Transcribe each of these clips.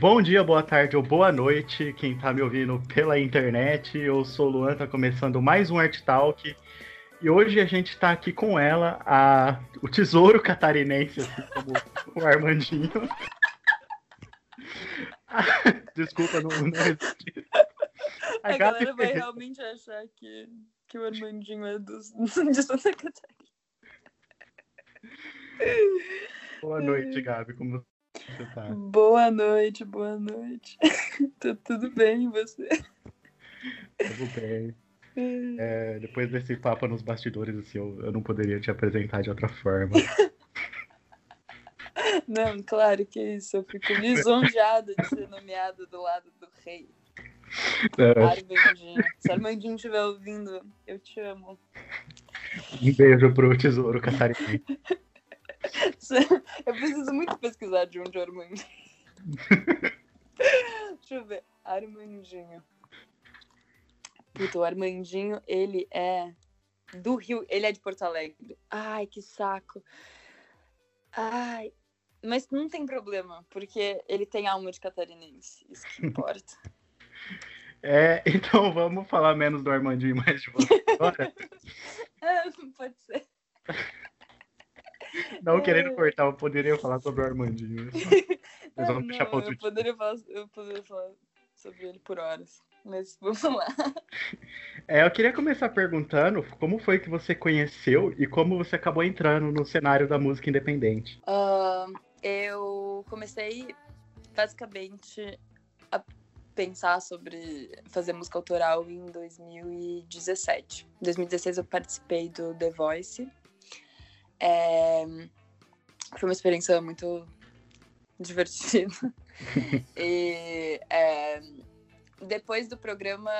Bom dia, boa tarde ou boa noite, quem tá me ouvindo pela internet. Eu sou o Luan, tá começando mais um Art Talk. E hoje a gente tá aqui com ela, a, o tesouro catarinense, assim como o Armandinho. Desculpa, não, não resisti. A, a galera vai realmente achar que, que o Armandinho é do, de Santa Catarina. Boa noite, Gabi. Como você tá? Boa noite, boa noite. tá tudo bem você? Tudo bem. É, depois desse papo nos bastidores, assim, eu, eu não poderia te apresentar de outra forma. Não, claro que isso. Eu fico lisonjeada de ser nomeada do lado do rei. É. Armandinho. Se Armandinho estiver ouvindo, eu te amo. Um beijo pro tesouro catarinense. Eu preciso muito pesquisar de onde é Armandinho. Deixa eu ver. Armandinho. Puta, o Armandinho, ele é do Rio. Ele é de Porto Alegre. Ai, que saco. Ai. Mas não tem problema, porque ele tem alma de catarinense. Isso que importa. É, então vamos falar menos do Armandinho e mais de você agora? é, pode ser. Não querendo cortar, eu poderia falar sobre o Armandinho. Mas vamos para outro eu poderia, falar, eu poderia falar sobre ele por horas. Mas vamos lá. É, eu queria começar perguntando como foi que você conheceu e como você acabou entrando no cenário da música independente. Uh, eu comecei basicamente a pensar sobre fazer música autoral em 2017. Em 2016 eu participei do The Voice é... Foi uma experiência muito divertida. e é... depois do programa.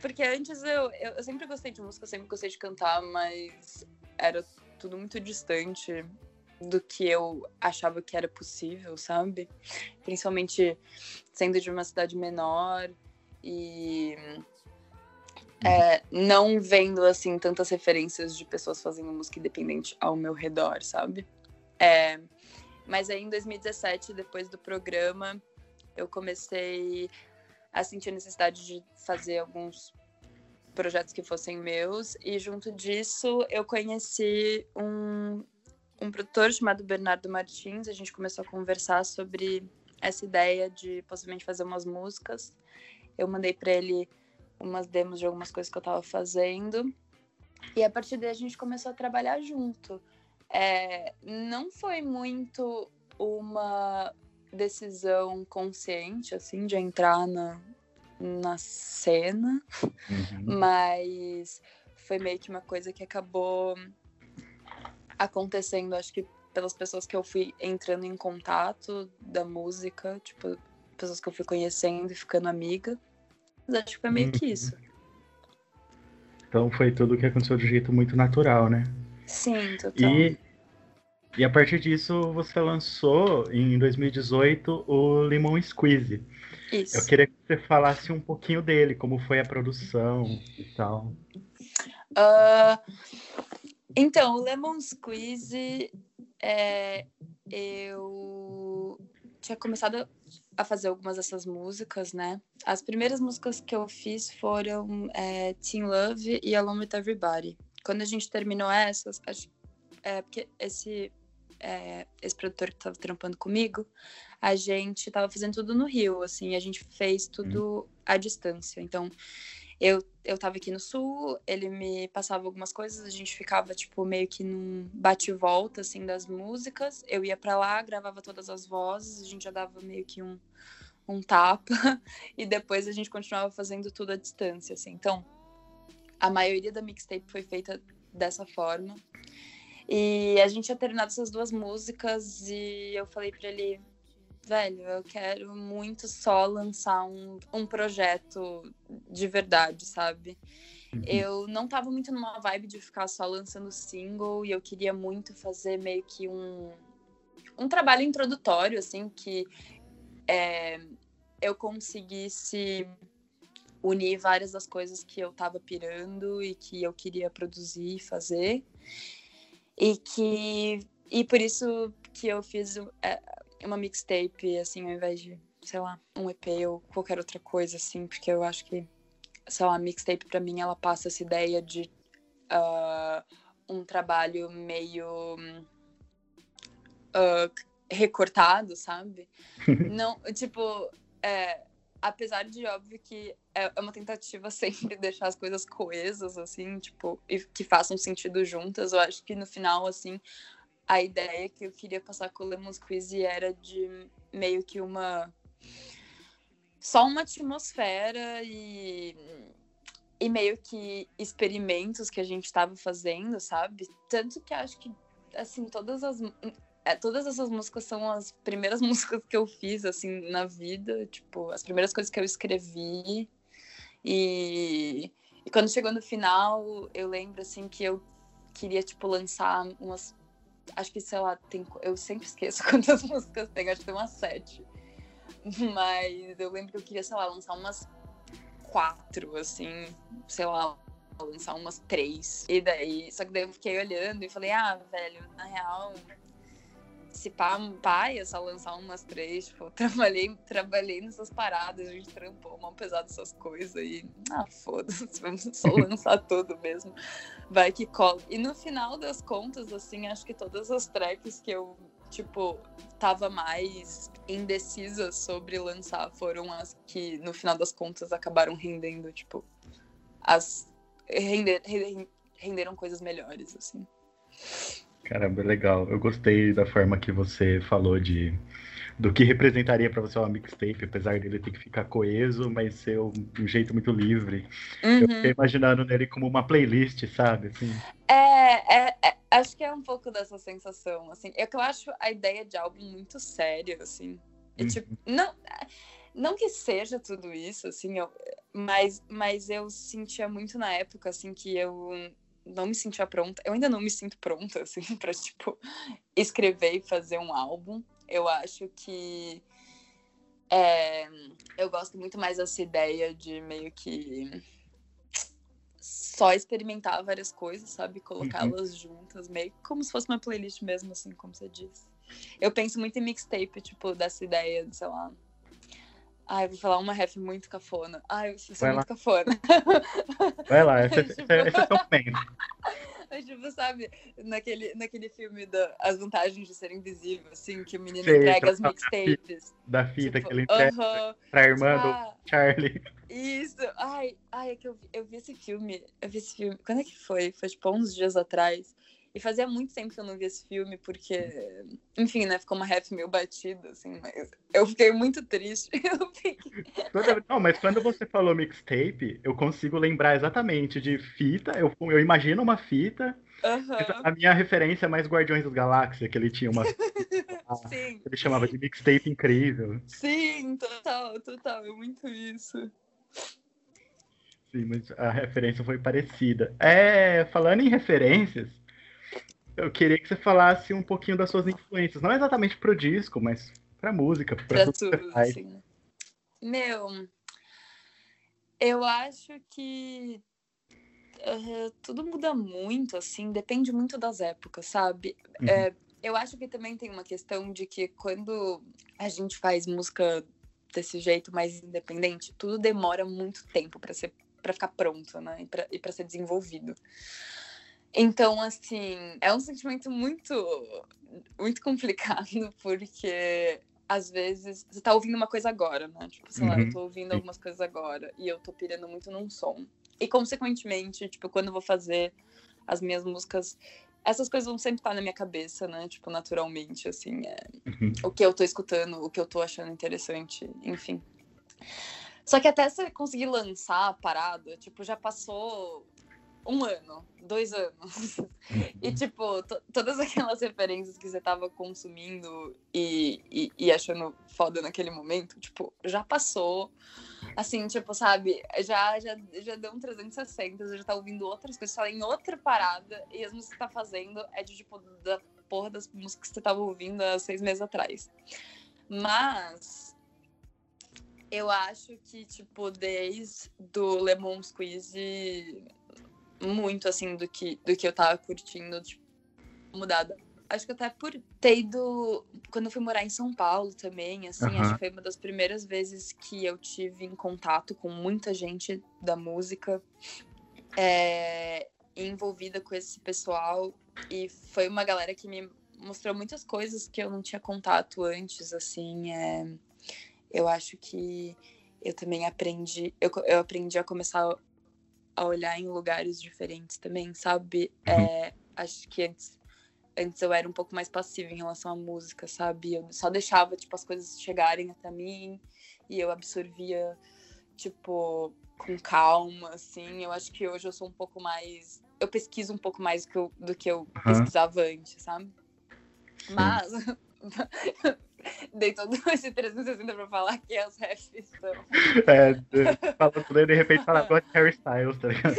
Porque antes eu, eu sempre gostei de música, sempre gostei de cantar, mas era tudo muito distante do que eu achava que era possível, sabe? Principalmente sendo de uma cidade menor e é, não vendo assim tantas referências de pessoas fazendo música independente ao meu redor, sabe? É, mas aí em 2017, depois do programa, eu comecei a sentir a necessidade de fazer alguns projetos que fossem meus e junto disso eu conheci um, um produtor chamado Bernardo Martins. A gente começou a conversar sobre essa ideia de possivelmente fazer umas músicas. Eu mandei para ele umas demos de algumas coisas que eu estava fazendo. E a partir daí a gente começou a trabalhar junto. É, não foi muito uma decisão consciente, assim, de entrar na, na cena, uhum. mas foi meio que uma coisa que acabou acontecendo, acho que pelas pessoas que eu fui entrando em contato da música, tipo, pessoas que eu fui conhecendo e ficando amiga. Mas acho que foi meio que uhum. isso. Então foi tudo que aconteceu de jeito muito natural, né? Sim, total. E, e a partir disso você lançou em 2018 o Limão Squeeze. Isso. Eu queria que você falasse um pouquinho dele, como foi a produção e tal. Uh, então, o Lemon Squeeze, é, eu tinha começado a fazer algumas dessas músicas, né? As primeiras músicas que eu fiz foram é, Teen Love e Alone With Everybody. Quando a gente terminou essas, acho, é porque esse, é, esse produtor que estava trampando comigo, a gente estava fazendo tudo no Rio, assim, a gente fez tudo hum. à distância. Então, eu, eu tava aqui no sul, ele me passava algumas coisas, a gente ficava, tipo, meio que num bate-volta, assim, das músicas. Eu ia para lá, gravava todas as vozes, a gente já dava meio que um, um tapa, e depois a gente continuava fazendo tudo à distância, assim. Então, a maioria da mixtape foi feita dessa forma. E a gente tinha terminado essas duas músicas e eu falei para ele, velho, eu quero muito só lançar um, um projeto de verdade, sabe? Uhum. Eu não tava muito numa vibe de ficar só lançando single e eu queria muito fazer meio que um, um trabalho introdutório, assim, que é, eu conseguisse unir várias das coisas que eu tava pirando e que eu queria produzir e fazer. E que e por isso que eu fiz é, uma mixtape, assim, ao invés de, sei lá, um EP ou qualquer outra coisa, assim, porque eu acho que, sei lá, mixtape pra mim ela passa essa ideia de uh, um trabalho meio uh, recortado, sabe? Não, tipo, é, apesar de óbvio que é, é uma tentativa sempre deixar as coisas coesas, assim, tipo, e que façam sentido juntas, eu acho que no final, assim, a ideia que eu queria passar com o Lemons Quiz era de meio que uma. Só uma atmosfera e, e meio que experimentos que a gente estava fazendo, sabe? Tanto que acho que, assim, todas as. É, todas essas músicas são as primeiras músicas que eu fiz, assim, na vida. Tipo, as primeiras coisas que eu escrevi. E, e quando chegou no final, eu lembro, assim, que eu queria, tipo, lançar umas acho que, sei lá, tem, eu sempre esqueço quantas músicas tem, acho que tem umas sete. Mas eu lembro que eu queria, sei lá, lançar umas quatro, assim, sei lá, lançar umas três. E daí, só que daí eu fiquei olhando e falei, ah, velho, na real, se pá, pai, é só lançar umas três, tipo, trabalhei, trabalhei nessas paradas, a gente trampou mal pesado essas coisas e, ah, foda-se, vamos só lançar tudo mesmo, vai que cola. E no final das contas, assim, acho que todas as tracks que eu, tipo, tava mais indecisa sobre lançar foram as que, no final das contas, acabaram rendendo, tipo, as... Render, renderam coisas melhores, assim. Caramba, legal. Eu gostei da forma que você falou de do que representaria para você uma mixtape, apesar dele ter que ficar coeso, mas ser um, um jeito muito livre. Uhum. Eu fiquei imaginando nele como uma playlist, sabe? Assim. É, é, é, acho que é um pouco dessa sensação, assim. É que eu acho a ideia de álbum muito séria, assim. E, uhum. tipo, não, não que seja tudo isso, assim, eu, mas, mas eu sentia muito na época, assim, que eu não me sentia pronta. Eu ainda não me sinto pronta, assim, pra, tipo, escrever e fazer um álbum. Eu acho que. É, eu gosto muito mais dessa ideia de meio que só experimentar várias coisas, sabe? Colocá-las uhum. juntas, meio como se fosse uma playlist mesmo, assim, como você disse. Eu penso muito em mixtape, tipo, dessa ideia de, sei lá, Ai, vou falar uma ref muito cafona. Ai, eu sou muito cafona. Vai lá, esse, esse, esse é o momento. É tipo, sabe, naquele, naquele filme da As Vantagens de Ser Invisível, assim, que o menino Sei, entrega as mixtapes. Da fita tipo, que ele entrega uh -huh, pra irmã do ah, Charlie. Isso, ai, ai, é que eu eu vi esse filme, eu vi esse filme, quando é que foi? Foi tipo uns dias atrás. E fazia muito tempo que eu não vi esse filme, porque, enfim, né, ficou uma ref meio batida, assim, mas eu fiquei muito triste. Fiquei... Não, mas quando você falou mixtape, eu consigo lembrar exatamente de fita, eu, eu imagino uma fita, uhum. a minha referência é mais Guardiões das Galáxias, que ele tinha uma Sim. ele chamava de mixtape incrível. Sim, total, total, é muito isso. Sim, mas a referência foi parecida. É, falando em referências, eu queria que você falasse um pouquinho das suas influências, não exatamente pro disco, mas pra música, pra, pra tudo, sim. Meu, eu acho que uh, tudo muda muito, assim, depende muito das épocas, sabe? Uhum. É, eu acho que também tem uma questão de que quando a gente faz música desse jeito mais independente, tudo demora muito tempo para ser para ficar pronto, né? E para ser desenvolvido. Então, assim, é um sentimento muito, muito complicado, porque às vezes você tá ouvindo uma coisa agora, né? Tipo, sei uhum. lá, eu uhum. tô ouvindo algumas coisas agora e eu tô pirando muito num som. E, consequentemente, tipo, quando eu vou fazer as minhas músicas, essas coisas vão sempre estar na minha cabeça, né? Tipo, naturalmente, assim, é... uhum. o que eu tô escutando, o que eu tô achando interessante, enfim. Só que até você conseguir lançar a parada, tipo, já passou um ano, dois anos. e, tipo, todas aquelas referências que você tava consumindo e, e, e, achando foda naquele momento, tipo, já passou. Assim, tipo, sabe, já, já, já deu um 360, você já tá ouvindo outras coisas, você tá em outra parada, e as músicas que você tá fazendo é de, tipo, da porra das músicas que você tava ouvindo há seis meses atrás. Mas eu acho que, tipo, desde do Lemon Squeeze muito, assim, do que, do que eu tava curtindo, tipo, mudada acho que até por ter ido. Quando eu fui morar em São Paulo também, assim, Aham. acho que foi uma das primeiras vezes que eu tive em contato com muita gente da música é, envolvida com esse pessoal. E foi uma galera que me mostrou muitas coisas que eu não tinha contato antes, assim. é, eu acho que eu também aprendi. Eu, eu aprendi a começar a olhar em lugares diferentes também, sabe? É, acho que antes, antes eu era um pouco mais passiva em relação à música, sabe? Eu só deixava, tipo, as coisas chegarem até mim e eu absorvia, tipo, com calma, assim. Eu acho que hoje eu sou um pouco mais... Eu pesquiso um pouco mais do que eu, do que eu Aham. pesquisava antes, sabe? Mas... Dei todo esse 360 pra falar que as refs estão... É, de- fala tudo aí, de repente fala agora Harry Styles, tá ligado?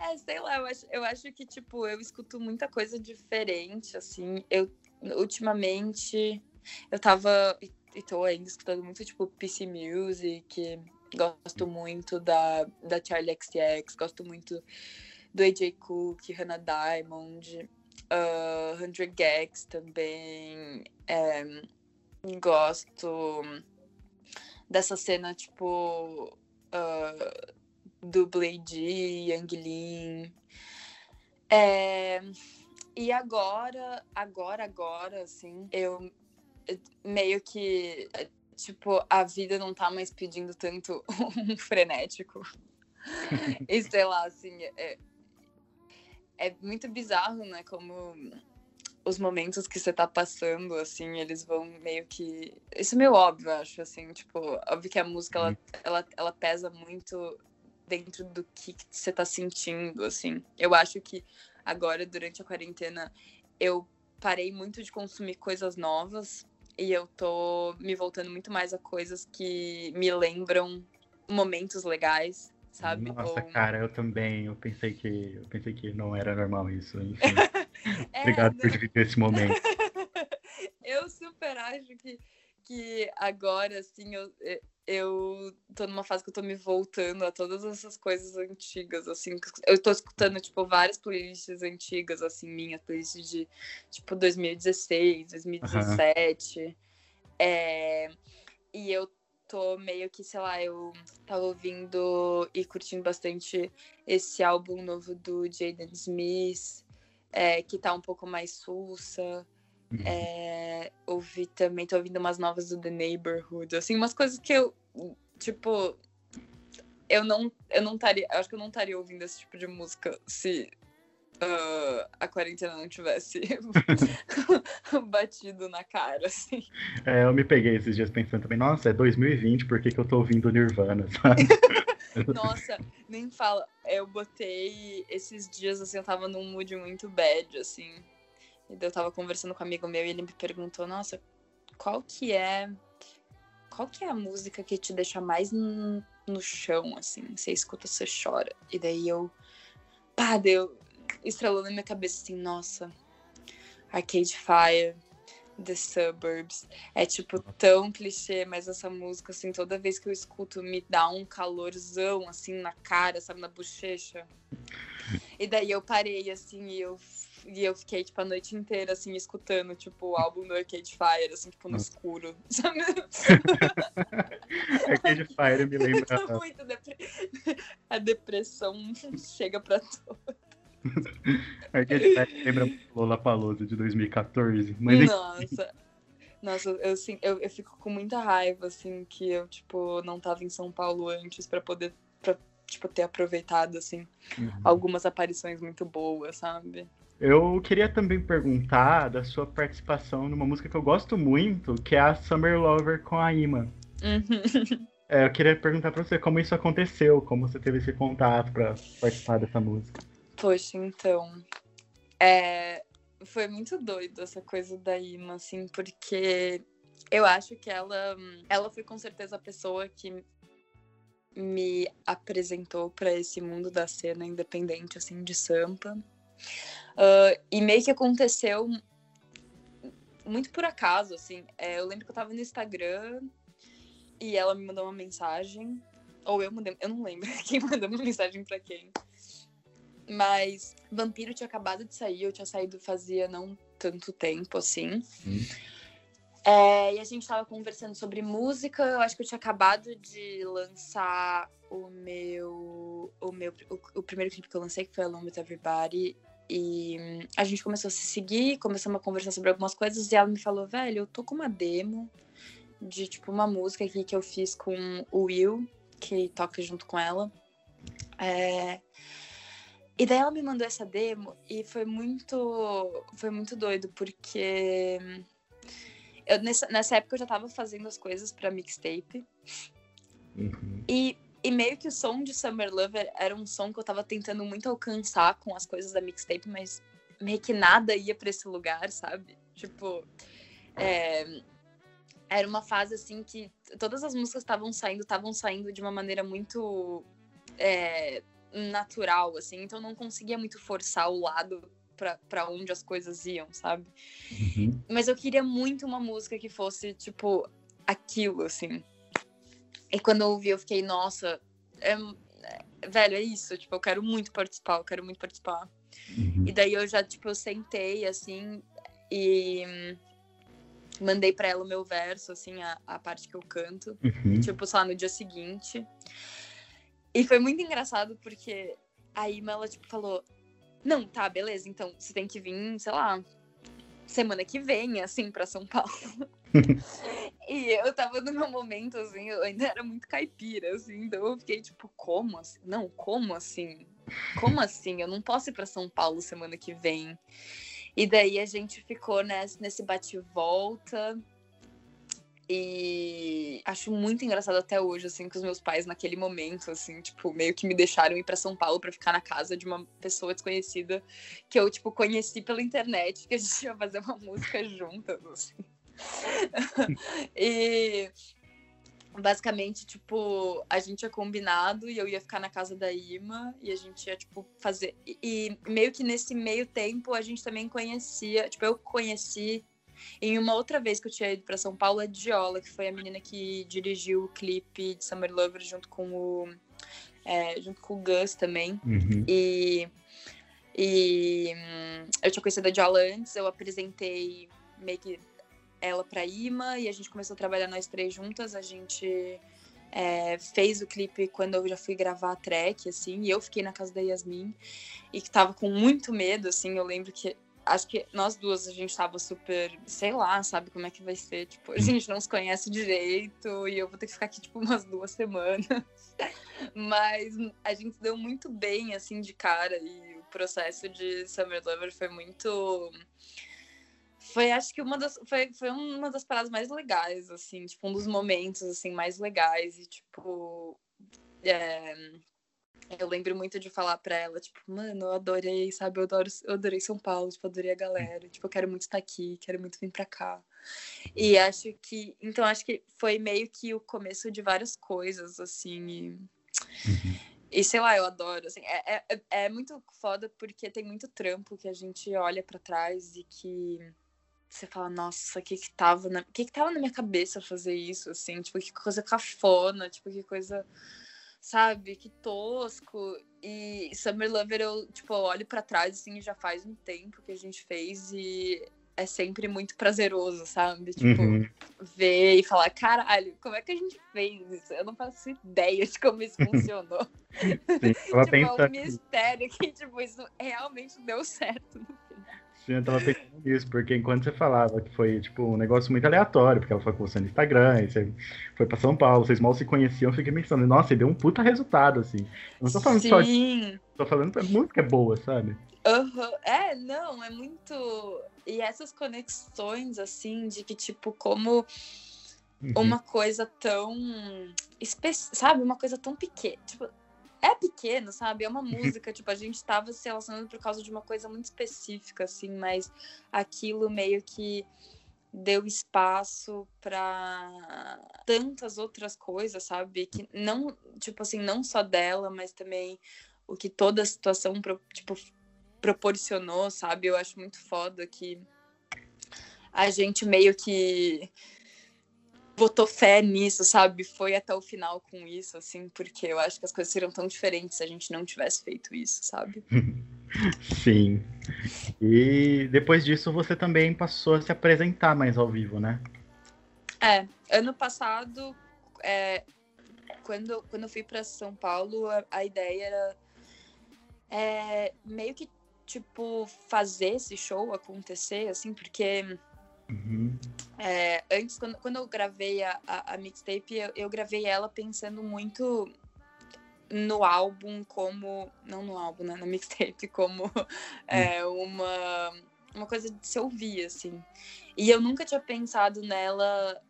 É, sei lá, eu acho, eu acho que, tipo, eu escuto muita coisa diferente, assim. Eu, ultimamente, eu tava, e e tô ainda escutando muito, tipo, PC Music, gosto muito da, da Charlie XX, gosto muito do AJ Cook, Hannah Diamond, uh, 100 Gags também, é, gosto dessa cena, tipo, uh, do Blade, Yang Lin. É, e agora, agora, agora, assim, eu eu meio que, tipo, a vida não tá mais pedindo tanto um frenético. e sei lá, assim, é, é muito bizarro, né? Como os momentos que você tá passando, assim, eles vão meio que. Isso é meio óbvio, eu acho, assim, tipo, óbvio que a música ela, ela, ela pesa muito dentro do que que você tá sentindo, assim. Eu acho que agora, durante a quarentena, eu parei muito de consumir coisas novas e eu tô me voltando muito mais a coisas que me lembram momentos legais, sabe? Nossa, Ou- cara, eu também. Eu pensei que eu pensei que não era normal isso. Enfim, É, obrigado não- por dividir esse momento. eu super acho que, que agora, assim, eu, eu tô numa fase que eu tô me voltando a todas essas coisas antigas, assim. Eu tô escutando, tipo, várias playlists antigas, assim, minhas playlists de, tipo, 2016, 2017. É, e eu tô meio que, sei lá, eu tava ouvindo e curtindo bastante esse álbum novo do Jaden Smith, é, que tá um pouco mais sussa. É, ouvi também, tô ouvindo umas novas do The Neighborhood, assim, umas coisas que eu, tipo, eu não, eu não estaria, eu acho que eu não estaria ouvindo esse tipo de música se ah, a quarentena não tivesse batido na cara, assim. É, eu me peguei esses dias pensando também, nossa, é 2020, por que, que eu tô ouvindo Nirvana, sabe? Nossa, nem fala. Eu botei esses dias, assim, eu tava num mood muito bad, assim. E eu tava conversando com um amigo meu e ele me perguntou, nossa, qual que é. Qual que é a música que te deixa mais no, no chão, assim? Você escuta, você chora. E daí eu. Pá, deu. Estrelou na minha cabeça assim, nossa. Arcade Fire. The Suburbs. É tipo tão clichê, mas essa música, assim, toda vez que eu escuto, me dá um calorzão, assim, na cara, sabe, na bochecha. E daí eu parei, assim, e eu, e eu fiquei, tipo, a noite inteira, assim, escutando, tipo, o álbum do Arcade Fire, assim, tipo, no escuro. Sabe? Arcade Fire me lembra. Tô muito depre... A depressão chega pra todos. Arcade lembra muito Lollapalooza de 2014. Mas enfim, Nossa. Nossa, eu, assim, eu, eu fico com muita raiva, assim, que eu, tipo, não tava em São Paulo antes pra poder, pra, tipo, ter aproveitado, assim, uhum. algumas aparições muito boas, sabe? Eu queria também perguntar da sua participação numa música que eu gosto muito, que é a Summer Lover com a Ima. Uhum. É, eu queria perguntar pra você como isso aconteceu, como você teve esse contato pra participar dessa música. Poxa, então. É, foi muito doido essa coisa da Ima, assim, porque eu acho que ela, ela foi com certeza a pessoa que me apresentou para esse mundo da cena independente, assim, de Sampa. Uh, e meio que aconteceu muito por acaso, assim. É, eu lembro que eu tava no Instagram e ela me mandou uma mensagem. Ou eu mandei, eu não lembro quem mandou uma mensagem para quem. Mas Vampiro tinha acabado de sair, eu tinha saído fazia não tanto tempo assim. Hum. É, e a gente tava conversando sobre música. Eu acho que eu tinha acabado de lançar o meu. O, meu, o, o primeiro clipe que eu lancei, que foi Along with Everybody. E a gente começou a se seguir, começamos a conversar sobre algumas coisas. E ela me falou: velho, eu tô com uma demo de tipo uma música aqui que eu fiz com o Will, que toca junto com ela. É... E daí ela me mandou essa demo e foi muito, foi muito doido, porque eu, nessa, nessa época eu já tava fazendo as coisas pra mixtape. Uhum. E, e meio que o som de Summer Lover era um som que eu tava tentando muito alcançar com as coisas da mixtape, mas meio que nada ia para esse lugar, sabe? Tipo, é, era uma fase assim que todas as músicas estavam saindo, estavam saindo de uma maneira muito é, natural, assim, então não conseguia muito forçar o lado para onde as coisas iam, sabe? Uhum. Mas eu queria muito uma música que fosse, tipo, aquilo, assim. E quando eu ouvi, eu fiquei, nossa, é, é, velho, é isso, tipo, eu quero muito participar, eu quero muito participar. Uhum. E daí eu já, tipo, eu sentei, assim, e mandei para ela o meu verso, assim, a, a parte que eu canto, uhum. tipo, lá, no dia seguinte. E foi muito engraçado porque a Ima, ela, tipo, falou: Não, tá, beleza, então você tem que vir, sei lá, semana que vem, assim, pra São Paulo. e eu tava no meu momento, assim, eu ainda era muito caipira, assim, então eu fiquei tipo, como assim? Não, como assim? Como assim? Eu não posso ir pra São Paulo semana que vem. E daí a gente ficou nesse, nesse bate-volta. E acho muito engraçado até hoje, assim, que os meus pais, naquele momento, assim, tipo, meio que me deixaram ir para São Paulo para ficar na casa de uma pessoa desconhecida que eu, tipo, conheci pela internet, que a gente ia fazer uma música juntas, assim. e basicamente, tipo, a gente tinha combinado e eu ia ficar na casa da Ima e a gente ia, tipo, fazer. E, e meio que nesse meio tempo a gente também conhecia, tipo, eu conheci em uma outra vez que eu tinha ido para São Paulo, a Diola, que foi a menina que dirigiu o clipe de Summer Lover junto com o. É, junto com o Gus também. Uhum. E. E hum, eu tinha conhecido a Diola antes, eu apresentei meio que ela para Ima e a gente começou a trabalhar nós três juntas. A gente é, fez o clipe quando eu já fui gravar a track, assim, e eu fiquei na casa da Yasmin e que tava com muito medo, assim. Eu lembro que acho que nós duas a gente tava super, sei lá, sabe como é que vai ser. Tipo, a gente não se conhece direito e eu vou ter que ficar aqui, tipo, umas duas semanas. Mas a gente deu muito bem, assim, de cara e o processo de Summer Lover foi muito foi acho que uma das foi, foi uma das paradas mais legais assim tipo um dos momentos assim mais legais e tipo é, eu lembro muito de falar para ela tipo mano eu adorei sabe? Eu adoro eu adorei São Paulo tipo adorei a galera. Tipo eu quero muito estar aqui quero muito vir para cá. E acho que então acho que foi meio que o começo de várias coisas assim e, uhum. e sei lá eu adoro assim é, é, é muito foda porque tem muito trampo que a gente olha para trás e que você fala, nossa, o que que tava na, que que tava na minha cabeça fazer isso, assim, tipo, que coisa cafona, tipo, que coisa, sabe, que tosco. E Summer Lover, eu, tipo, eu olho para trás, assim, já faz um tempo que a gente fez e é sempre muito prazeroso, sabe? Tipo, uhum. ver e falar, caralho, como é que a gente fez isso? Eu não faço ideia de como isso funcionou. Sim, tipo, é um mistério que, tipo, isso realmente deu certo no eu tava pensando nisso, porque enquanto você falava que foi, tipo, um negócio muito aleatório, porque ela foi com você no Instagram, e você foi pra São Paulo, vocês mal se conheciam, eu fiquei pensando, nossa, e deu um puta resultado, assim. Eu não tô falando Sim. só de... Tô falando que a música é boa, sabe? Uhum. É, não, é muito... E essas conexões, assim, de que, tipo, como uhum. uma coisa tão... Espe... Sabe? Uma coisa tão pequena, tipo é pequeno, sabe? É uma música, tipo, a gente estava se relacionando por causa de uma coisa muito específica, assim, mas aquilo meio que deu espaço para tantas outras coisas, sabe? Que não, tipo assim, não só dela, mas também o que toda a situação, tipo, proporcionou, sabe? Eu acho muito foda que a gente meio que botou fé nisso, sabe? Foi até o final com isso, assim, porque eu acho que as coisas seriam tão diferentes se a gente não tivesse feito isso, sabe? Sim. E depois disso você também passou a se apresentar mais ao vivo, né? É, ano passado, é, quando, quando eu fui para São Paulo, a, a ideia era é, meio que, tipo, fazer esse show acontecer, assim, porque Uhum. É, antes, quando, quando eu gravei a, a, a mixtape, eu, eu gravei ela pensando muito no álbum como. Não no álbum, né? Na mixtape, como é, uma, uma coisa de se ouvir, assim. E eu nunca tinha pensado nela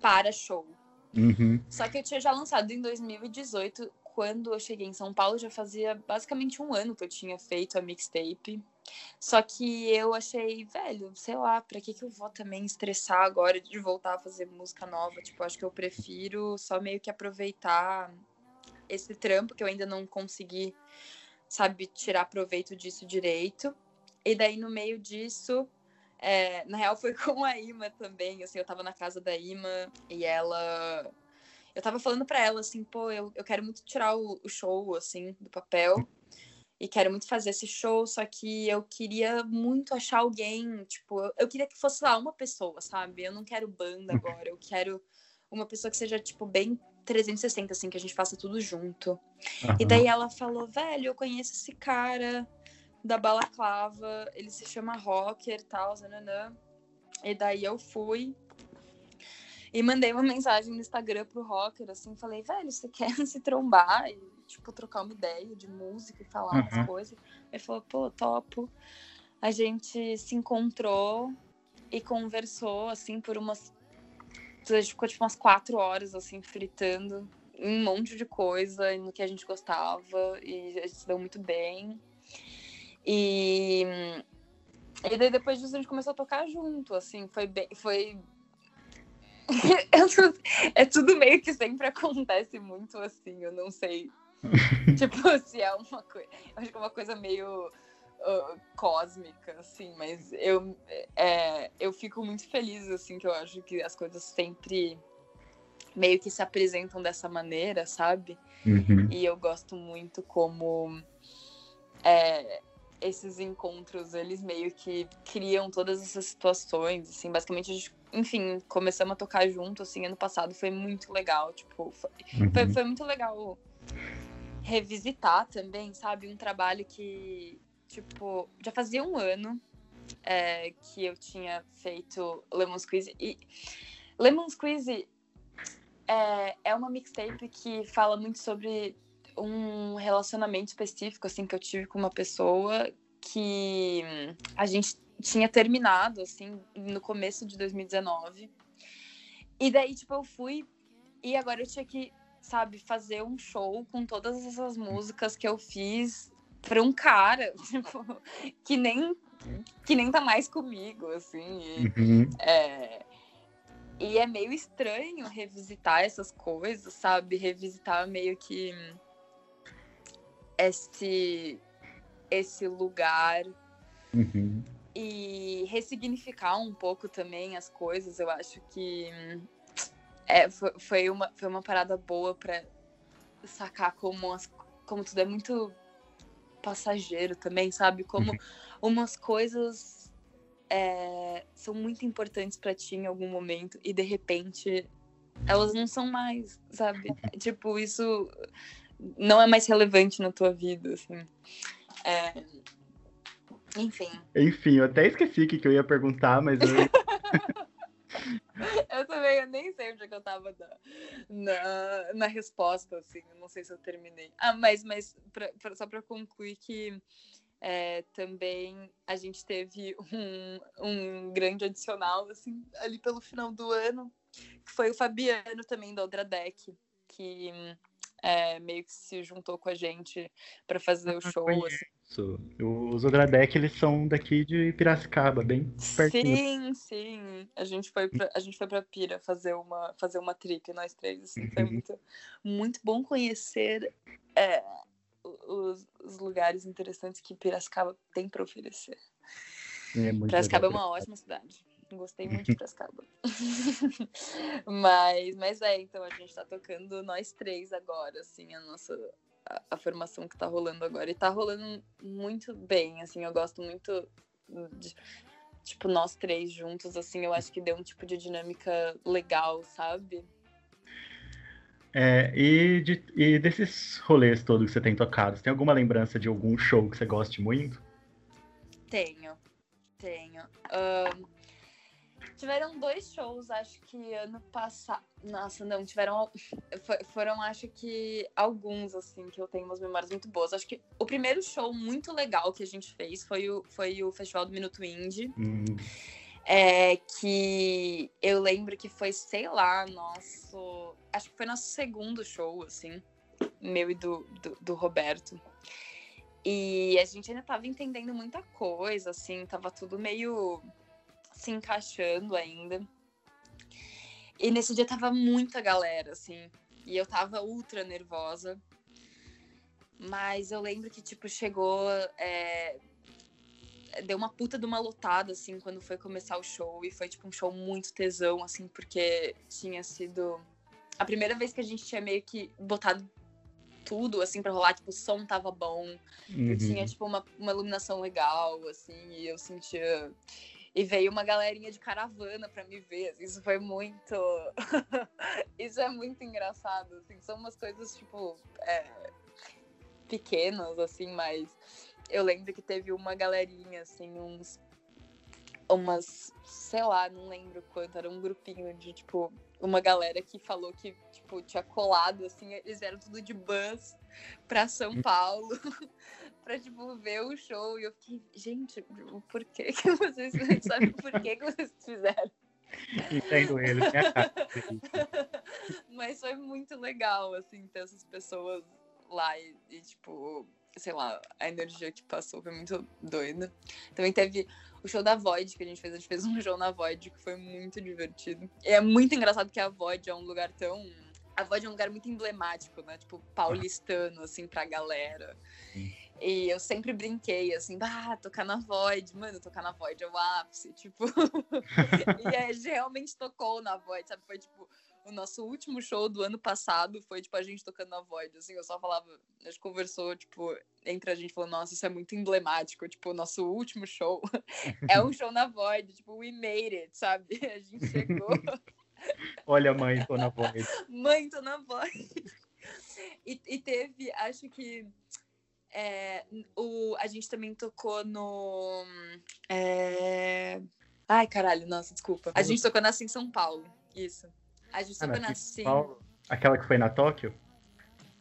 para show. Uhum. Só que eu tinha já lançado em 2018, quando eu cheguei em São Paulo, já fazia basicamente um ano que eu tinha feito a mixtape. Só que eu achei, velho, sei lá, pra que, que eu vou também estressar agora de voltar a fazer música nova? Tipo, acho que eu prefiro só meio que aproveitar esse trampo que eu ainda não consegui, sabe, tirar proveito disso direito. E daí, no meio disso, é, na real, foi com a Ima também. Assim, eu tava na casa da Ima e ela. Eu tava falando pra ela, assim, pô, eu, eu quero muito tirar o, o show, assim, do papel. E quero muito fazer esse show, só que eu queria muito achar alguém, tipo, eu, queria que fosse lá uma pessoa, sabe? Eu não quero banda agora, eu quero uma pessoa que seja, tipo, bem 360, assim, que a gente faça tudo junto. E Aham. daí ela falou, velho, eu conheço esse cara da balaclava, ele se chama Rocker e tal, zananã. E daí eu fui e mandei uma mensagem no Instagram pro Rocker, assim, falei, velho, você quer se trombar e, tipo, trocar uma ideia de música e falar Uhum. umas coisas? Ele falou, pô, topo. A gente se encontrou e conversou, assim, por umas... A gente ficou, tipo, umas quatro horas, assim, fritando um monte de coisa no que a gente gostava e a gente se deu muito bem. E, e daí depois disso a gente começou a tocar junto, assim, foi bem, foi é tudo meio que sempre acontece muito assim, eu não sei. tipo, se é uma coisa. Acho que é uma coisa meio uh, cósmica, assim, mas eu, é, eu fico muito feliz, assim, que eu acho que as coisas sempre meio que se apresentam dessa maneira, sabe? Uhum. E eu gosto muito como é, esses encontros, eles meio que criam todas essas situações, assim, basicamente a gente, enfim, começamos a tocar junto, assim, ano passado foi muito legal, tipo, foi, foi, Uhum. foi muito legal revisitar também, sabe, um trabalho que, tipo, já fazia um ano é, que eu tinha feito Lemon Squeeze, e Lemon Squeeze é, é uma mixtape que fala muito sobre um relacionamento específico assim que eu tive com uma pessoa que a gente tinha terminado assim no começo de 2019. E daí tipo eu fui e agora eu tinha que, sabe, fazer um show com todas essas músicas que eu fiz para um cara, tipo, que nem que nem tá mais comigo assim. E, Uhum. é, e é meio estranho revisitar essas coisas, sabe? Revisitar meio que esse, esse lugar Uhum. e ressignificar um pouco também as coisas. Eu acho que é, foi, foi, uma, foi uma parada boa pra sacar como, as, como tudo é muito passageiro também, sabe? Como umas coisas é, são muito importantes pra ti em algum momento e de repente elas não são mais, sabe? tipo, isso não é mais relevante na tua vida, assim. É, Enfim, Enfim, eu até esqueci o que que eu ia perguntar, mas eu... eu nem sei onde é que eu tava na, na, na resposta, assim, eu não sei se eu terminei. Ah, mas, mas pra, pra- só pra concluir que é, também a gente teve um, um grande adicional, assim, ali pelo final do ano, que foi o Fabiano também da Outra Deck, que é, meio que se juntou com a gente pra fazer o show, assim. Os Odradek, eles são daqui de Piracicaba, bem pertinho. Sim, sim. A gente foi pra, a gente foi pra Pira fazer uma, fazer uma trip, nós três, assim. Foi Uhum. muito, muito bom conhecer é, os, os lugares interessantes que Piracicaba tem pra oferecer. É muito Piracicaba é uma ótima cidade. Gostei muito de Piracicaba. mas, mas é, então a gente tá tocando nós três agora, assim, a nossa. A, a, formação que tá rolando agora. E tá rolando muito bem, assim, eu gosto muito de, tipo, nós três juntos, assim, eu acho que deu um tipo de dinâmica legal, sabe? É, e, de, e desses rolês todos que você tem tocado, você tem alguma lembrança de algum show que você goste muito? Tenho, tenho. Um, tiveram dois shows, acho que ano passado. Nossa, não, tiveram. Foram, acho que, alguns, assim, que eu tenho umas memórias muito boas. Acho que o primeiro show muito legal que a gente fez foi o, foi o Festival do Minuto Indie. Hum. É, que eu lembro que foi, sei lá, nosso. Acho que foi nosso segundo show, assim, meu e do, do, do Roberto. E a gente ainda tava entendendo muita coisa, assim, tava tudo meio se encaixando ainda. E nesse dia tava muita galera, assim, e eu tava ultra nervosa. Mas eu lembro que, tipo, chegou. É, deu uma puta de uma lotada, assim, quando foi começar o show. E foi, tipo, um show muito tesão, assim, porque tinha sido a primeira vez que a gente tinha meio que botado tudo, assim, pra rolar. Tipo, o som tava bom. Uhum. Tinha, tipo, uma, uma iluminação legal, assim, e eu sentia. E veio uma galerinha de caravana para me ver. Assim, isso foi muito. isso é muito engraçado. Assim, são umas coisas, tipo, é... pequenas, assim, mas eu lembro que teve uma galerinha, assim, uns. Umas, sei lá, não lembro quanto, era um grupinho de, tipo, uma galera que falou que, tipo, tinha colado, assim, eles vieram tudo de bus pra São hum. Paulo pra, tipo, ver o show. E eu fiquei, gente, por que que vocês, sabe por que que vocês fizeram? Entendo ele, né? Mas foi muito legal, assim, ter essas pessoas lá e, e tipo, sei lá, a energia que passou foi muito doida. Também teve o show da Void que a gente fez. A gente fez um show na Void que foi muito divertido. E é muito engraçado que a Void é um lugar tão. A Void é um lugar muito emblemático, né? Tipo, paulistano, assim, pra galera. Sim. E eu sempre brinquei, assim, bah, tocar na Void. Mano, tocar na Void é o ápice, tipo. e a gente realmente tocou na Void, sabe? Foi, tipo, o nosso último show do ano passado foi, tipo, a gente tocando na Void, assim, eu só falava, a gente conversou, tipo, entre a gente, falou, nossa, isso é muito emblemático, tipo, o nosso último show é um show na Void, tipo, we made it, sabe? A gente chegou... Olha, mãe, tô na Void. mãe, tô na Void. E, e teve, acho que... É, o, a gente também tocou no. É... Ai, caralho, nossa, desculpa. A gente tocou na Sim São Paulo. Isso. A gente ah, na Sim. Aquela que foi na Tóquio?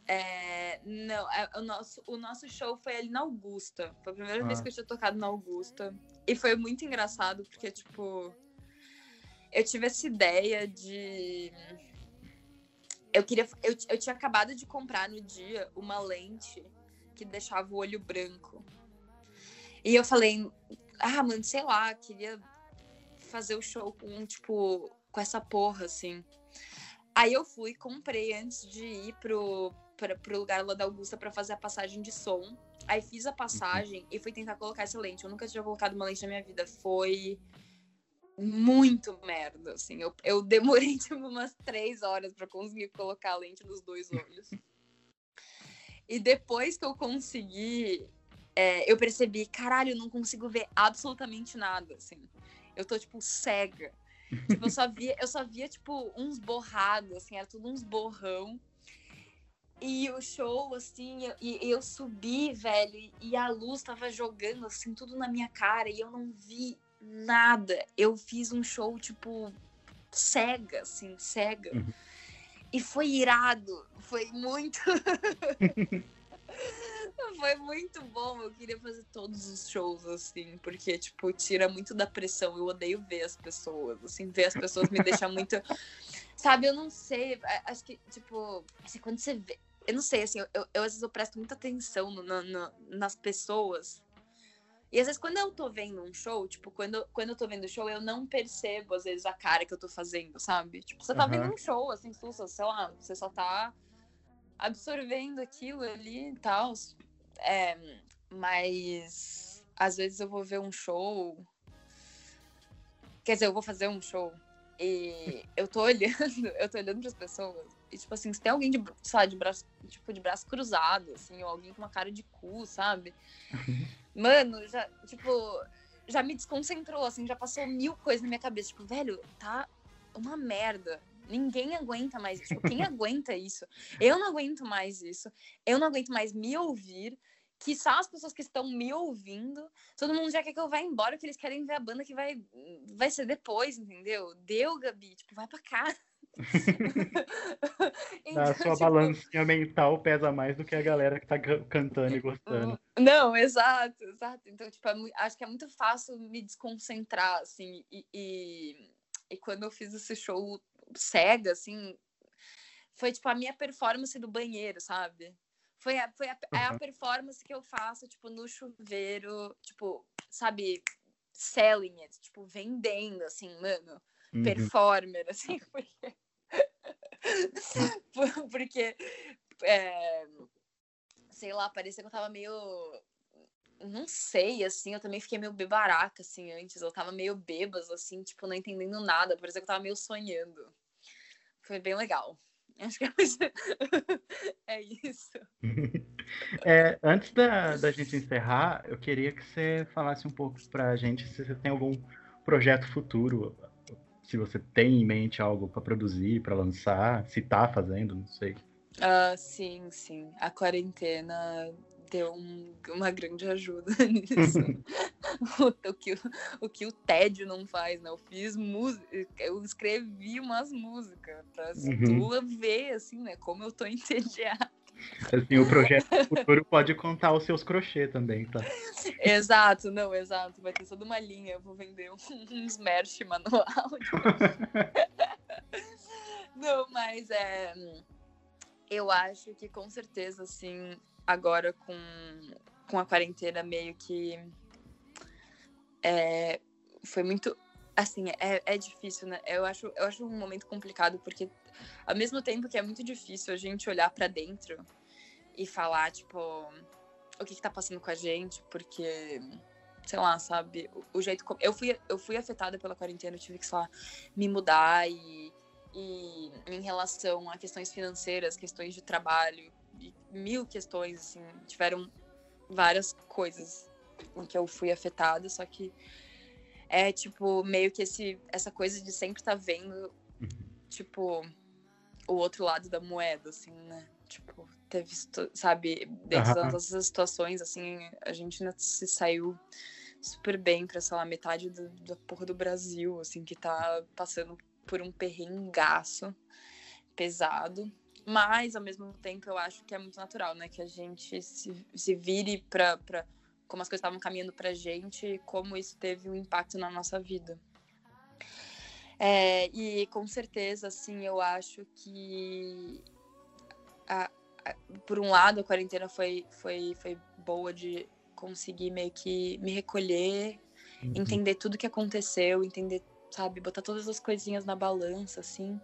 É, não, é, o, nosso, o nosso show foi ali na Augusta. Foi a primeira ah. vez que eu tinha tocado na Augusta. E foi muito engraçado, porque, tipo, eu tive essa ideia de. Eu queria. Eu, eu tinha acabado de comprar no dia uma lente que deixava o olho branco. E eu falei, ah, mano, sei lá, queria fazer o show com, tipo, com essa porra, assim. Aí eu fui, comprei antes de ir pro, pra, pro lugar lá da Augusta para fazer a passagem de som. Aí fiz a passagem uhum. e fui tentar colocar essa lente. Eu nunca tinha colocado uma lente na minha vida. Foi muito merda, assim. Eu, eu demorei, tipo, umas três horas para conseguir colocar a lente nos dois olhos. E depois que eu consegui, é, eu percebi, caralho, eu não consigo ver absolutamente nada, assim. Eu tô, tipo, cega. Tipo, eu só via, eu só via, tipo, uns borrados, assim, era tudo uns borrão. E o show, assim, eu, e eu subi, velho, e a luz tava jogando, assim, tudo na minha cara, e eu não vi nada. Eu fiz um show, tipo, cega, assim, cega. Uhum. E foi irado, foi muito. Foi muito bom. Eu queria fazer todos os shows, assim, porque, tipo, tira muito da pressão. Eu odeio ver as pessoas, assim, ver as pessoas me deixa muito. Sabe, eu não sei. Acho que, tipo, assim, quando você vê. Eu não sei, assim, eu, eu, às vezes eu presto muita atenção no, no, no, nas pessoas. E às vezes, quando eu tô vendo um show, tipo, quando, quando eu tô vendo o show, eu não percebo, às vezes, a cara que eu tô fazendo, sabe? Tipo, você tá uhum. vendo um show, assim, sussa, sei lá, você só tá absorvendo aquilo ali e tal. É, mas às vezes eu vou ver um show Quer dizer, eu vou fazer um show e eu tô olhando, eu tô olhando pras pessoas. E, tipo assim, se tem alguém de, sabe, de braço, tipo, de braço cruzado, assim, ou alguém com uma cara de cu, sabe? Mano, já, tipo, já me desconcentrou, assim, já passou mil coisas na minha cabeça. Tipo, velho, tá uma merda. Ninguém aguenta mais isso. Tipo, quem aguenta isso? Eu não aguento mais isso. Eu não aguento mais me ouvir. Que só as pessoas que estão me ouvindo. Todo mundo já quer que eu vá embora, que eles querem ver a banda que vai, vai ser depois, entendeu? Deu, Gabi. Tipo, vai pra cá. então, a sua tipo... balancinha mental pesa mais do que a galera que tá cantando e gostando. Não, exato, exato. Então, tipo, é, acho que é muito fácil me desconcentrar, assim, e, e, e quando eu fiz esse show cega, assim, foi tipo a minha performance do banheiro, sabe? Foi a, foi a, uhum. é a performance que eu faço, tipo, no chuveiro, tipo, sabe, selling it, tipo, vendendo, assim, mano, uhum. performer, assim, porque. porque, é, sei lá, parecia que eu tava meio não sei, assim, eu também fiquei meio bebaraca, assim, antes. Eu tava meio bêbas, assim, tipo, não entendendo nada. Parecia que eu tava meio sonhando. Foi bem legal. Acho que é, é isso. É, antes da, da gente encerrar, eu queria que você falasse um pouco pra gente se você tem algum projeto futuro, se você tem em mente algo para produzir, para lançar, se tá fazendo, não sei. Uh, sim, sim. A quarentena deu um, uma grande ajuda nisso. o, que, o que o tédio não faz, né? Eu fiz música, eu escrevi umas músicas pra uhum. tu ver, assim, né? Como eu tô entediada. Assim, o projeto futuro pode contar os seus crochê também, tá? Exato, não, exato. Vai ter toda uma linha. Eu vou vender uns merch manual. não, mas é. Eu acho que com certeza, assim, agora com, com a quarentena meio que é, foi muito assim é, é difícil né eu acho eu acho um momento complicado porque ao mesmo tempo que é muito difícil a gente olhar para dentro e falar tipo o que, que tá passando com a gente porque sei lá sabe o, o jeito como eu fui eu fui afetada pela quarentena eu tive que sei lá me mudar e e em relação a questões financeiras questões de trabalho mil questões, assim, tiveram várias coisas em que eu fui afetada, só que é tipo meio que esse essa coisa de sempre estar tá vendo uhum. tipo o outro lado da moeda assim, né? Tipo, teve, sabe, dentro uhum. das nossas situações assim, a gente ainda se saiu super bem para sei lá, metade do, da porra do Brasil, assim, que tá passando por um perrengaço pesado. Mas, ao mesmo tempo, eu acho que é muito natural, né? Que a gente se, se vire para como as coisas estavam caminhando pra gente e como isso teve um impacto na nossa vida. É, e com certeza, assim, eu acho que a, a, por um lado a quarentena foi, foi, foi boa de conseguir meio que me recolher, uhum. entender tudo que aconteceu, entender, sabe, botar todas as coisinhas na balança, assim.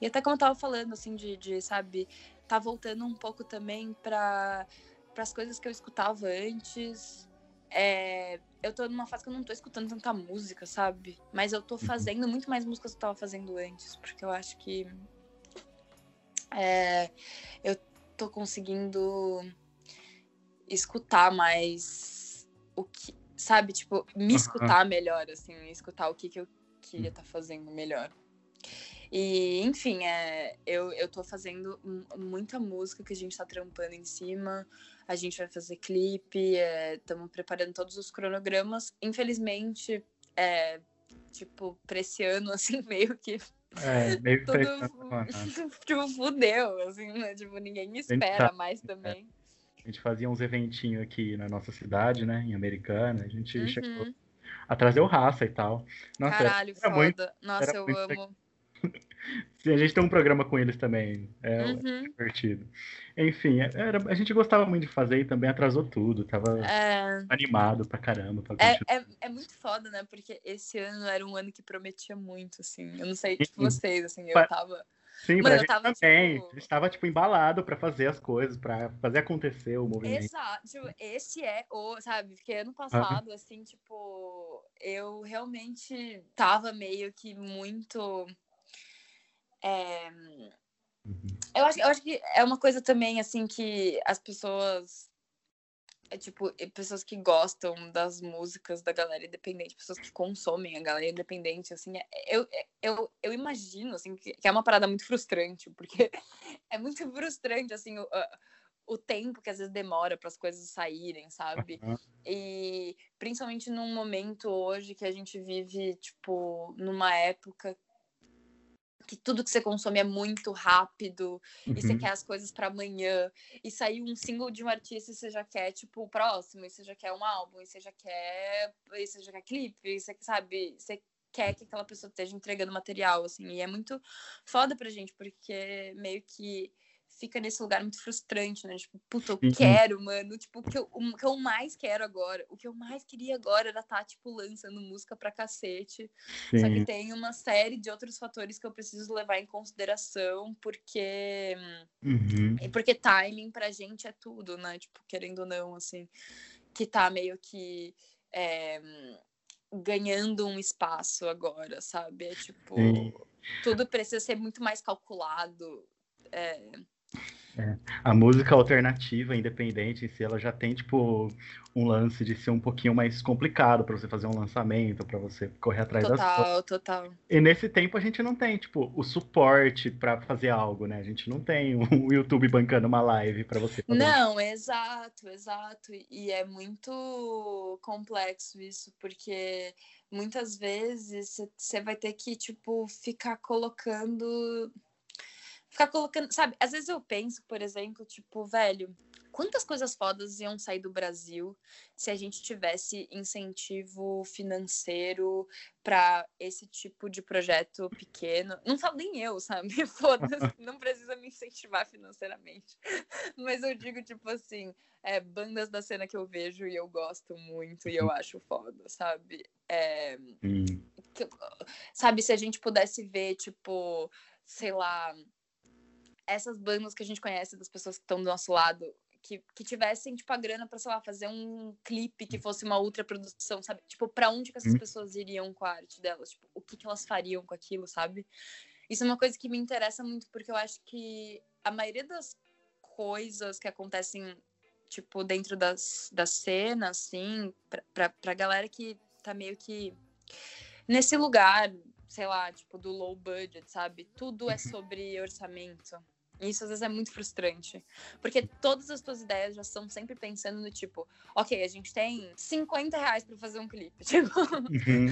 E até como eu tava falando, assim, de, de sabe, tá voltando um pouco também para as coisas que eu escutava antes. É, eu tô numa fase que eu não tô escutando tanta música, sabe? Mas eu tô uhum. fazendo muito mais músicas que eu tava fazendo antes, porque eu acho que é, eu tô conseguindo escutar mais o que, sabe? Tipo, me escutar melhor, assim, escutar o que, que eu queria estar tá fazendo melhor. E, enfim, é, eu, eu tô fazendo muita música que a gente tá trampando em cima. A gente vai fazer clipe, estamos é, preparando todos os cronogramas. Infelizmente, é, tipo, pra esse ano, assim, meio que. É, meio tudo, tipo, fudeu, assim, né? Tipo, ninguém espera tá, mais também. É. A gente fazia uns eventinhos aqui na nossa cidade, né? Em Americana. A gente uhum. chegou a trazer o raça e tal. Nossa, Caralho, foda. Muito, nossa, eu amo. Sim, a gente tem um programa com eles também. É Uhum. divertido. Enfim, era, a gente gostava muito de fazer e também atrasou tudo. Tava É, animado pra caramba pra é, é, é muito foda, né? Porque esse ano era um ano que prometia muito, assim. Eu não sei, tipo, vocês, assim, eu tava. Sim, Mano, pra eu tava, também. tipo- A gente tava, tipo, embalado pra fazer as coisas, pra fazer acontecer o movimento. Exato, tipo, esse é o, sabe? Porque ano passado, assim, tipo, eu realmente tava meio que muito. É, Uhum. Eu acho, eu acho que é uma coisa também, assim, que as pessoas. É, tipo, pessoas que gostam das músicas da galera independente, pessoas que consomem a galera independente, assim, é- eu, eu, eu imagino, assim, que, é uma parada muito frustrante, porque é muito frustrante, assim, o, o tempo que às vezes demora para as coisas saírem, sabe? Aham. E principalmente num momento hoje que a gente vive, tipo, numa época que tudo que você consome é muito rápido e você Uhum. quer as coisas para amanhã e saiu um single de um artista e você já quer tipo o próximo e você já quer um álbum e você já quer e você já quer clipe e você sabe você quer que aquela pessoa esteja entregando material assim e é muito foda pra gente porque meio que fica nesse lugar muito frustrante, né? Tipo, puta, eu Sim. quero, mano. Tipo, o que, eu, o que eu mais quero agora, o que eu mais queria agora era estar, tipo, lançando música pra cacete. Só que Sim. tem uma série de outros fatores que eu preciso levar em consideração, porque Uhum. porque timing pra gente é tudo, né? Tipo, querendo ou não, assim, que tá meio que é, ganhando um espaço agora, sabe? É tipo, Sim. tudo precisa ser muito mais calculado. É, A música alternativa, independente em si, ela já tem, tipo, um lance de ser um pouquinho mais complicado pra você fazer um lançamento, pra você correr atrás das coisas. total, total. E nesse tempo a gente não tem, tipo, o suporte pra fazer algo, né? A gente não tem o YouTube bancando uma live pra você fazer. Não, exato, exato. E é muito complexo isso, porque muitas vezes você vai ter que, tipo, ficar colocando. Ficar colocando. Sabe, às vezes eu penso, por exemplo, tipo, velho, quantas coisas fodas iam sair do Brasil se a gente tivesse incentivo financeiro para esse tipo de projeto pequeno? Não falo nem eu, sabe? Foda-se, não precisa me incentivar financeiramente. Mas eu digo, tipo assim, é, bandas da cena que eu vejo e eu gosto muito e eu acho foda, sabe? É, que- sabe, se a gente pudesse ver, tipo, sei lá, essas bandas que a gente conhece, das pessoas que estão do nosso lado, que, que tivessem, tipo, a grana pra, sei lá, fazer um clipe que fosse uma ultra produção, sabe? Tipo, pra onde que essas Hum. pessoas iriam com a arte delas? Tipo, o que que elas fariam com aquilo, sabe? Isso é uma coisa que me interessa muito, porque eu acho que a maioria das coisas que acontecem, tipo, dentro das, da cena, assim, pra, pra, pra galera que tá meio que nesse lugar, sei lá, tipo, do low budget, sabe? Tudo é sobre orçamento. Isso às vezes é muito frustrante. Porque todas as tuas ideias já estão sempre pensando no tipo, ok, a gente tem 50 reais pra fazer um clipe. Tipo, uhum.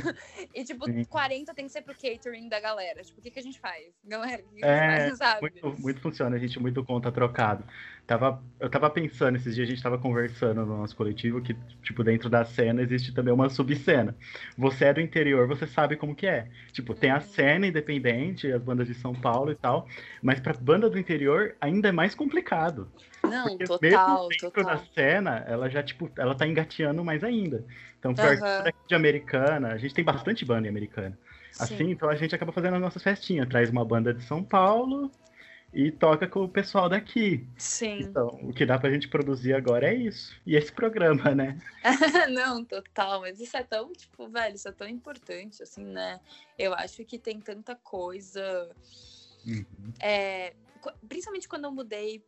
e tipo, Sim. 40 tem que ser pro catering da galera. Tipo, o que, que a gente faz? Galera, o que, que É, a gente faz, sabe? Muito, muito funciona, a gente muito conta trocado. Tava, eu tava pensando, esses dias a gente tava conversando no nosso coletivo que, tipo, dentro da cena existe também uma subcena. Você é do interior, você sabe como que é. Tipo, tem a Uhum. cena independente, as bandas de São Paulo e tal, mas pra banda do interior ainda é mais complicado. Não, Porque total, mesmo total. da cena, ela já, tipo, ela tá engateando mais ainda. Então, Aham. daqui de americana, a gente tem bastante banda em americana. Assim, Sim. então a gente acaba fazendo as nossas festinhas. Traz uma banda de São Paulo e toca com o pessoal daqui. Sim. Então, o que dá pra gente produzir agora é isso. E esse programa, né? Não, total, mas isso é tão, tipo, velho, isso é tão importante, assim, né? Eu acho que tem tanta coisa. Uhum. é, principalmente quando eu mudei,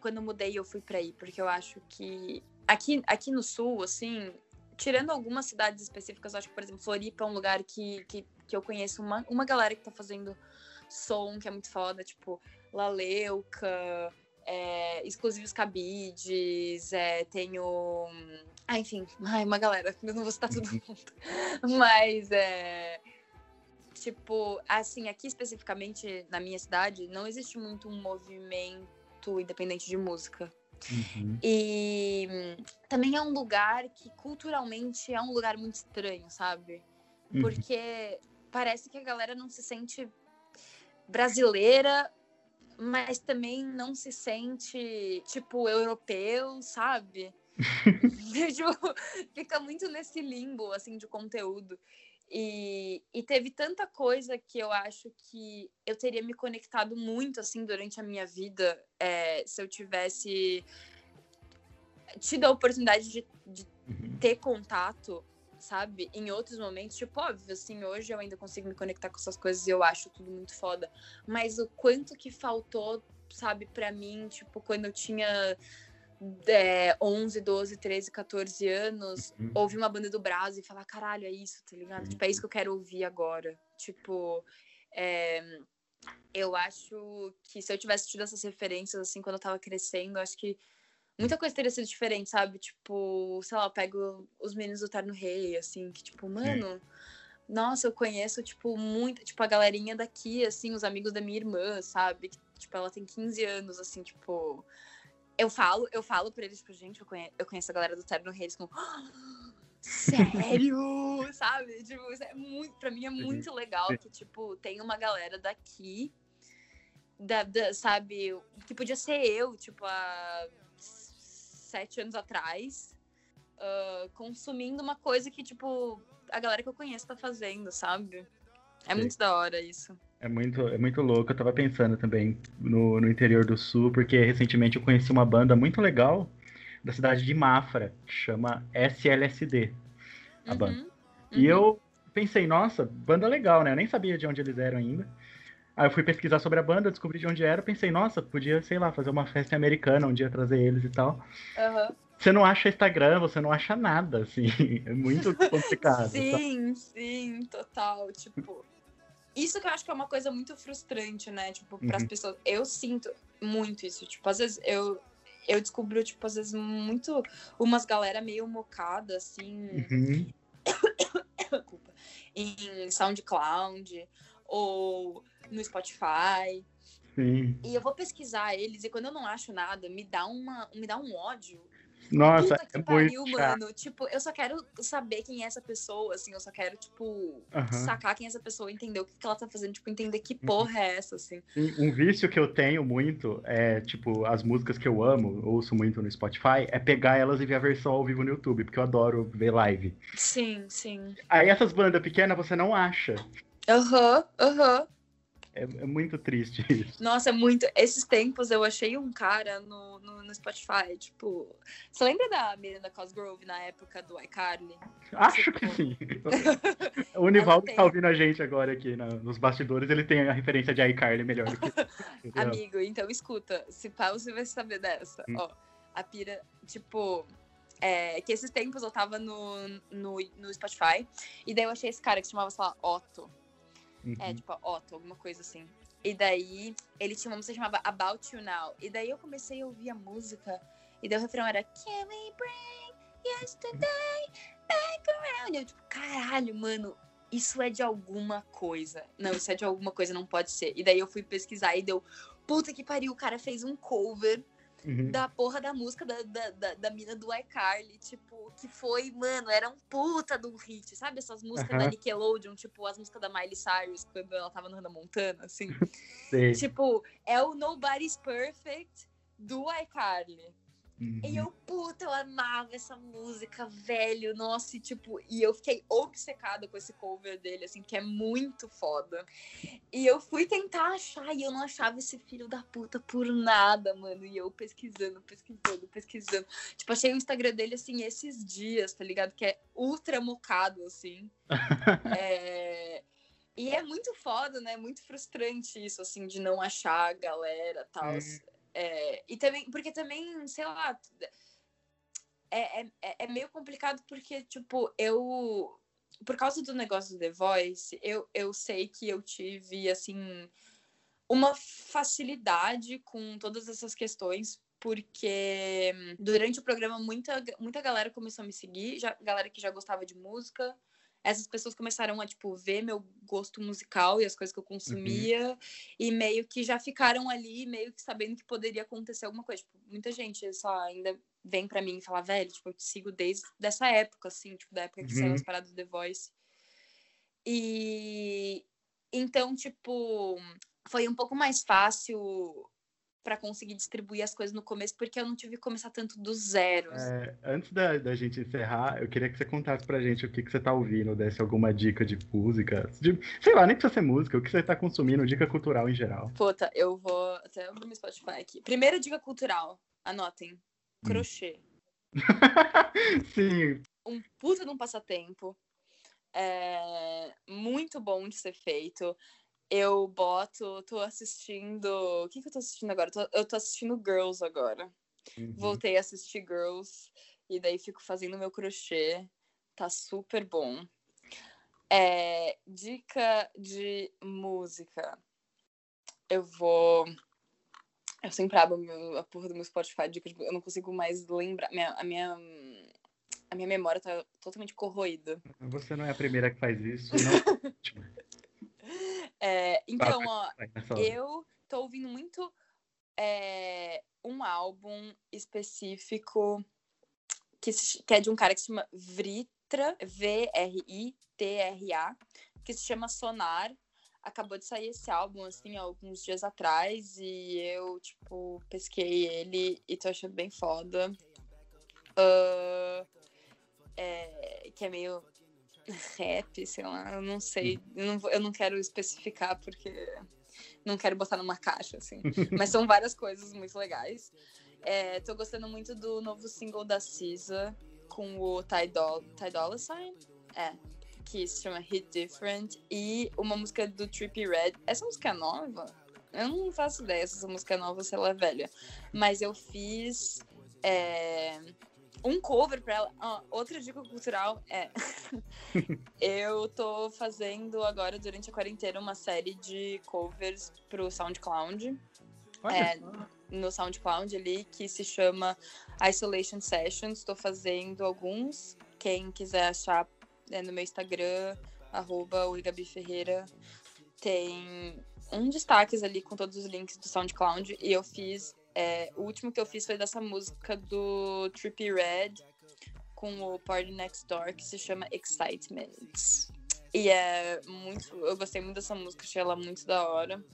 quando eu mudei eu fui pra aí, porque eu acho que aqui, aqui no sul, assim, tirando algumas cidades específicas, eu acho que, por exemplo, Floripa é um lugar que, que, que eu conheço uma, uma galera que tá fazendo som, que é muito foda, tipo, Laleuca, é, Exclusivos Cabides, é, tenho. Ah, enfim, ai, uma galera, eu não vou citar todo mundo. Mas é. Tipo, assim, aqui especificamente na minha cidade, não existe muito um movimento independente de música. Uhum. E hum, também é um lugar que culturalmente é um lugar muito estranho, sabe? Uhum. Porque parece que a galera não se sente brasileira, mas também não se sente, tipo, europeu, sabe? tipo, fica muito nesse limbo, assim, de conteúdo. E, e teve tanta coisa que eu acho que eu teria me conectado muito, assim, durante a minha vida, é, se eu tivesse tido a oportunidade de, de uhum. ter contato, sabe? Em outros momentos, tipo, óbvio, assim, hoje eu ainda consigo me conectar com essas coisas e eu acho tudo muito foda. Mas o quanto que faltou, sabe, para mim, tipo, quando eu tinha é, 11, 12, 13, 14 anos, uhum. ouvir uma banda do Brasil e falar, caralho, é isso, tá ligado? Uhum. Tipo, é isso que eu quero ouvir agora. Tipo, é, eu acho que se eu tivesse tido essas referências, assim, quando eu tava crescendo, acho que muita coisa teria sido diferente, sabe? Tipo, sei lá, eu pego os meninos do Terno Rei, assim, que, tipo, mano. Nossa, eu conheço, tipo, muito, tipo, a galerinha daqui, assim, os amigos da minha irmã, sabe? Tipo, ela tem 15 anos, assim, tipo eu falo, eu falo pra eles, tipo, gente, eu conheço, eu conheço a galera do Terno Rei, eles ficam, oh, sério? Sabe? Tipo, é muito, pra mim é muito legal que, tipo, tem uma galera daqui, da, da, sabe, que podia ser eu, tipo, há sete anos atrás, uh, consumindo uma coisa que, tipo, a galera que eu conheço tá fazendo, sabe? É Sim. muito da hora isso. É muito, é muito louco. Eu tava pensando também no, no interior do sul, porque recentemente eu conheci uma banda muito legal da cidade de Mafra, que chama SLSD, a uhum, banda. Uhum. E eu pensei, nossa, banda legal, né? Eu nem sabia de onde eles eram ainda. Aí eu fui pesquisar sobre a banda, descobri de onde era, pensei, nossa, podia, sei lá, fazer uma festa americana um dia trazer eles e tal. Uhum. Você não acha Instagram, você não acha nada, assim. É muito complicado. sim, sim, total. Tipo, isso que eu acho que é uma coisa muito frustrante, né? Tipo, para as uhum. pessoas. Eu sinto muito isso. Tipo, às vezes eu, eu descubro, tipo, às vezes muito umas galera meio mocada, assim. Uhum. Desculpa. Em SoundCloud ou no Spotify. Sim. E eu vou pesquisar eles e quando eu não acho nada, me dá uma, me dá um ódio nossa, Puta que é pariu, mano. Tipo, eu só quero saber quem é essa pessoa, assim. Eu só quero, tipo, sacar quem é essa pessoa, entender o que, que ela tá fazendo, tipo, entender que uhum. porra é essa, assim. Um vício que eu tenho muito é, tipo, as músicas que eu amo, ouço muito no Spotify, é pegar elas e ver a versão ao vivo no YouTube, porque eu adoro ver live. Sim, sim. Aí essas bandas pequenas você não acha. Aham, uhum, aham. Uhum. É, é, muito triste isso. Nossa, é muito. Esses tempos eu achei um cara no, no, no Spotify, tipo. Você lembra da Miranda Cosgrove na época do iCarly? Acho tipo... que sim. o Nivaldo tem... tá ouvindo a gente agora aqui na, nos bastidores, ele tem a referência de iCarly melhor do que. Amigo, então escuta. Se pá, você vai saber dessa. Hum. Ó, a pira, tipo. É, que esses tempos eu tava no, no, no Spotify, e daí eu achei esse cara que se chamava, sei lá, Otto. É, uhum. É, tipo, Otto, alguma coisa assim. E daí, ele tinha uma música que chamava About You Now. E daí eu comecei a ouvir a música, e daí o refrão era Can we bring yesterday back around? E eu, tipo, caralho, mano, isso é de alguma coisa. Não, isso é de alguma coisa, não pode ser. E daí eu fui pesquisar e deu, puta que pariu, o cara fez um cover uhum. da porra da música da, da, da, da mina do iCarly, tipo, que foi, mano, era um puta de um hit, sabe? Essas músicas uhum. da Nickelodeon, tipo, as músicas da Miley Cyrus, quando ela tava no Hannah Montana, assim. tipo, é o Nobody's Perfect do iCarly. Uhum. E eu, puta, eu amava essa música, velho. Nossa, e tipo, e eu fiquei obcecada com esse cover dele, assim, que é muito foda. E eu fui tentar achar e eu não achava esse filho da puta por nada, mano. E eu pesquisando, pesquisando, pesquisando. Tipo, achei o Instagram dele, assim, esses dias, tá ligado? Que é ultra mocado, assim. é. E é muito foda, né? Muito frustrante isso, assim, de não achar a galera tal. É, e também, porque também, sei lá, é, é, é meio complicado porque, tipo, eu. Por causa do negócio do The Voice, eu, eu sei que eu tive, assim, uma facilidade com todas essas questões, porque durante o programa muita, muita galera começou a me seguir, já, galera que já gostava de música, essas pessoas começaram a, tipo, ver meu gosto musical e as coisas que eu consumia, uhum. e meio que já ficaram ali, meio que sabendo que poderia acontecer alguma coisa. Tipo, muita gente só ainda vem para mim e fala, velho, tipo, eu te sigo desde dessa época, assim, tipo, da época que uhum. saiu as paradas do The Voice. E então, tipo, foi um pouco mais fácil para conseguir distribuir as coisas no começo, porque eu não tive que começar tanto do zero. É, antes da, da gente encerrar, eu queria que você contasse pra gente o que, que você tá ouvindo, desse alguma dica de música. De, sei lá, nem precisa ser música, o que você tá consumindo, dica cultural em geral. Puta, eu vou até abrir meu Spotify aqui. Primeira dica cultural, anotem. Hum. Crochê. Hum. Sim. Um puta de um passatempo. É muito bom de ser feito eu boto, tô assistindo. O que, que eu tô assistindo agora? Eu tô, eu tô assistindo Girls agora. Uhum. Voltei a assistir Girls e daí fico fazendo meu crochê. Tá super bom. É, dica de música. Eu vou. Eu sempre abro meu, a porra do meu Spotify, dica de... eu não consigo mais lembrar. Minha, a minha. A minha memória tá totalmente corroída. Você não é a primeira que faz isso. Não... É, então, ó, eu tô ouvindo muito é, um álbum específico que, se, que, é de um cara que se chama Vritra, V-R-I-T-R-A, que se chama Sonar. Acabou de sair esse álbum, assim, alguns dias atrás, e eu, tipo, pesquei ele e tô achando bem foda. Uh, é, que é meio rap, sei lá, eu não sei. Hum. Eu não, eu não quero especificar porque não quero botar numa caixa, assim. Mas são várias coisas muito legais. É, tô gostando muito do novo single da Cisa com o Ty, Doll Ty Dolla Sign. É, que se chama Hit Different. E uma música do Trippy Red. Essa música é nova? Eu não faço ideia se essa música é nova se ela é velha. Mas eu fiz. É um cover para ela. Ah, outra dica cultural é: eu tô fazendo agora, durante a quarentena, uma série de covers pro SoundCloud. É, no SoundCloud ali, que se chama Isolation Sessions. Estou fazendo alguns. Quem quiser achar é no meu Instagram, arroba Ferreira, tem um destaques ali com todos os links do SoundCloud. E eu fiz é, o último que eu fiz foi dessa música do Trippy Red com o Party Next Door que se chama Excitement. E é muito. Eu gostei muito dessa música, achei ela muito da hora.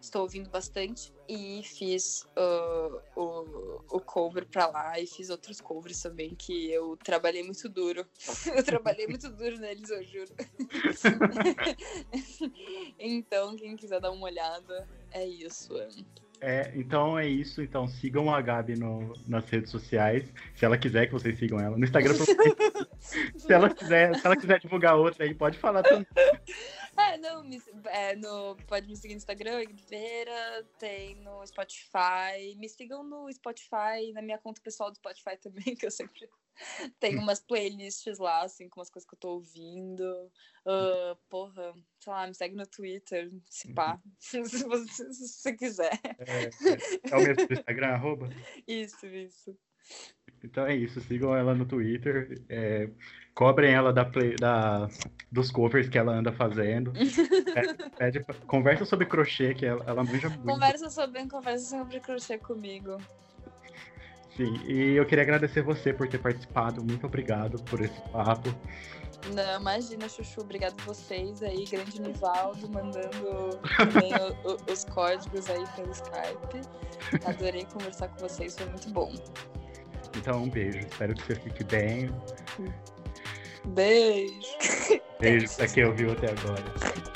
Estou ouvindo bastante e fiz uh, o, o cover pra lá e fiz outros covers também que eu trabalhei muito duro. eu trabalhei muito duro neles, eu juro. então, quem quiser dar uma olhada, é isso. É, então é isso. Então sigam a Gabi no, nas redes sociais. Se ela quiser que vocês sigam ela. No Instagram. se, ela quiser, se ela quiser divulgar outra aí, pode falar também. É, não, me, é, no, pode me seguir no Instagram, Oliveira, tem no Spotify. Me sigam no Spotify, na minha conta pessoal do Spotify também, que eu sempre tenho umas playlists lá, assim, com umas coisas que eu tô ouvindo. Uh, porra, sei lá, me segue no Twitter, se pá, uhum. se, você, se você quiser. É, é, é o mesmo do Instagram, arroba? Isso, isso. Então é isso, sigam ela no Twitter, é, cobrem ela da, play, da, dos covers que ela anda fazendo. é, pede, conversa sobre crochê, que ela, ela manja muito. Conversa sobre, conversa sobre crochê comigo. Sim, e eu queria agradecer você por ter participado. Muito obrigado por esse papo. Não, imagina, Chuchu. Obrigado a vocês aí, grande Nivaldo, mandando também o, o, os códigos aí pelo Skype. Adorei conversar com vocês, foi muito bom. Então, um beijo. Espero que você fique bem. Beijo. Beijo pra quem ouviu até agora.